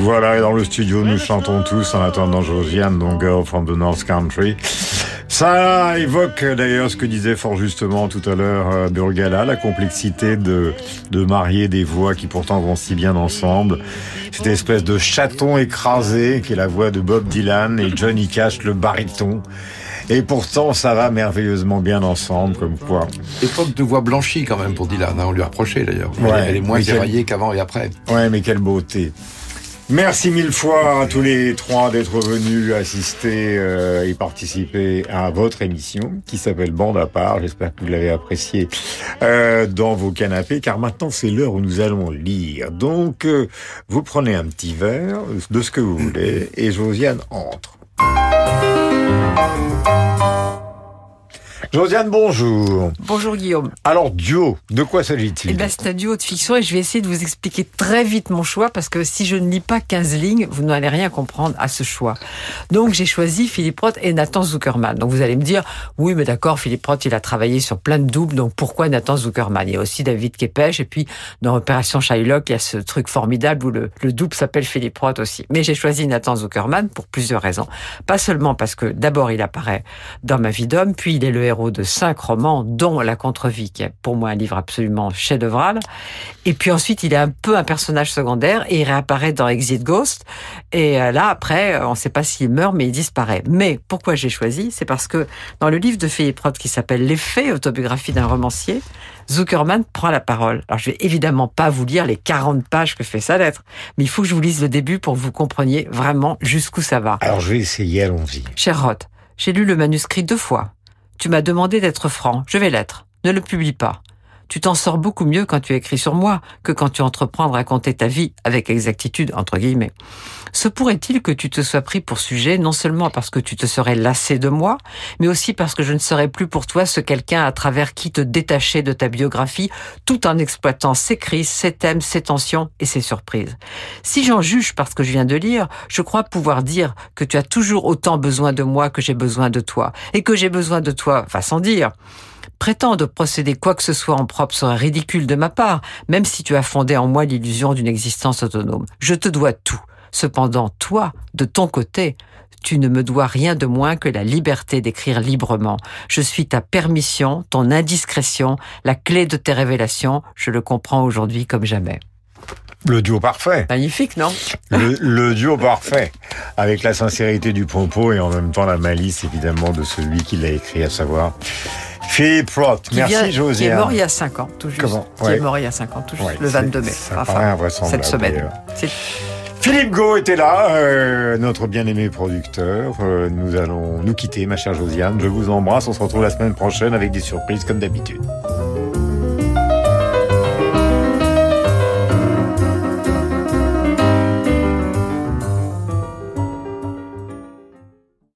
Voilà, et dans le studio, nous chantons tous en attendant Josiane, donc Girl from the North Country. Ça évoque d'ailleurs ce que disait fort justement tout à l'heure euh, Burgala, la complexité de, de marier des voix qui pourtant vont si bien ensemble. Cette espèce de chaton écrasé qui est la voix de Bob Dylan et Johnny Cash, le baryton. Et pourtant, ça va merveilleusement bien ensemble, comme quoi. Époque de voix blanchie quand même pour Dylan, hein, on lui a reproché d'ailleurs. Elle- Ouais, elle est moins quel- éraillée qu'avant et après. Ouais, mais quelle beauté. Merci mille fois à tous les trois d'être venus assister euh, et participer à votre émission qui s'appelle Bande à part. J'espère que vous l'avez apprécié euh, dans vos canapés, car maintenant c'est l'heure où nous allons lire. Donc, euh, vous prenez un petit verre de ce que vous voulez et Josiane entre. Josiane, bonjour. Bonjour Guillaume. Alors, duo, de quoi s'agit-il Eh ben, c'est un duo de fiction et je vais essayer de vous expliquer très vite mon choix parce que si je ne lis pas 15 lignes, vous n'allez rien comprendre à ce choix. Donc j'ai choisi Philippe Roth et Nathan Zuckerman. Donc vous allez me dire, oui mais d'accord, Philippe Roth il a travaillé sur plein de doubles, donc pourquoi Nathan Zuckerman? Il y a aussi David Kepech et puis dans Opération Shylock, il y a ce truc formidable où le, le double s'appelle Philippe Roth aussi. Mais j'ai choisi Nathan Zuckerman pour plusieurs raisons. Pas seulement parce que d'abord il apparaît dans ma vie d'homme, puis il est le héros de cinq romans, dont La Contre-vie, qui est pour moi un livre absolument chef-d'œuvre. Et puis ensuite, il est un peu un personnage secondaire et il réapparaît dans Exit Ghost. Et euh, là, après, on ne sait pas s'il meurt, mais il disparaît. Mais pourquoi j'ai choisi? C'est parce que dans le livre de Philippe Roth qui s'appelle L'effet, autobiographie d'un romancier, Zuckerman prend la parole. Alors, je vais évidemment pas vous lire les 40 pages que fait sa lettre, mais il faut que je vous lise le début pour que vous compreniez vraiment jusqu'où ça va. Alors, je vais essayer, allons-y. Cher Roth, j'ai lu le manuscrit deux fois. Tu m'as demandé d'être franc, je vais l'être. Ne le publie pas. Tu t'en sors beaucoup mieux quand tu écris sur moi que quand tu entreprends de raconter ta vie avec exactitude, entre guillemets. Se pourrait-il que tu te sois pris pour sujet non seulement parce que tu te serais lassé de moi, mais aussi parce que je ne serais plus pour toi ce quelqu'un à travers qui te détacher de ta biographie tout en exploitant ses crises, ses thèmes, ses tensions et ses surprises? Si j'en juge parce que je viens de lire, je crois pouvoir dire que tu as toujours autant besoin de moi que j'ai besoin de toi, et que j'ai besoin de toi, va sans dire. Prétendre procéder quoi que ce soit en propre serait ridicule de ma part, même si tu as fondé en moi l'illusion d'une existence autonome. Je te dois tout. Cependant, toi, de ton côté, tu ne me dois rien de moins que la liberté d'écrire librement. Je suis ta permission, ton indiscrétion, la clé de tes révélations. Je le comprends aujourd'hui comme jamais. Le duo parfait. Magnifique, non? Le, le duo parfait, avec la sincérité du propos et en même temps la malice évidemment de celui qui l'a écrit, à savoir Philippe Roth. Merci vient- Qui est mort il y a 5 ans, tout juste. Comment? Qui Ouais. est mort il y a 5 ans, tout juste, Ouais, le 22 mai. ça invraisemblable, cette semaine. Philippe Go était là, euh, notre bien-aimé producteur. Euh, nous allons nous quitter, ma chère Josiane. Je vous embrasse. On se retrouve la semaine prochaine avec des surprises comme d'habitude.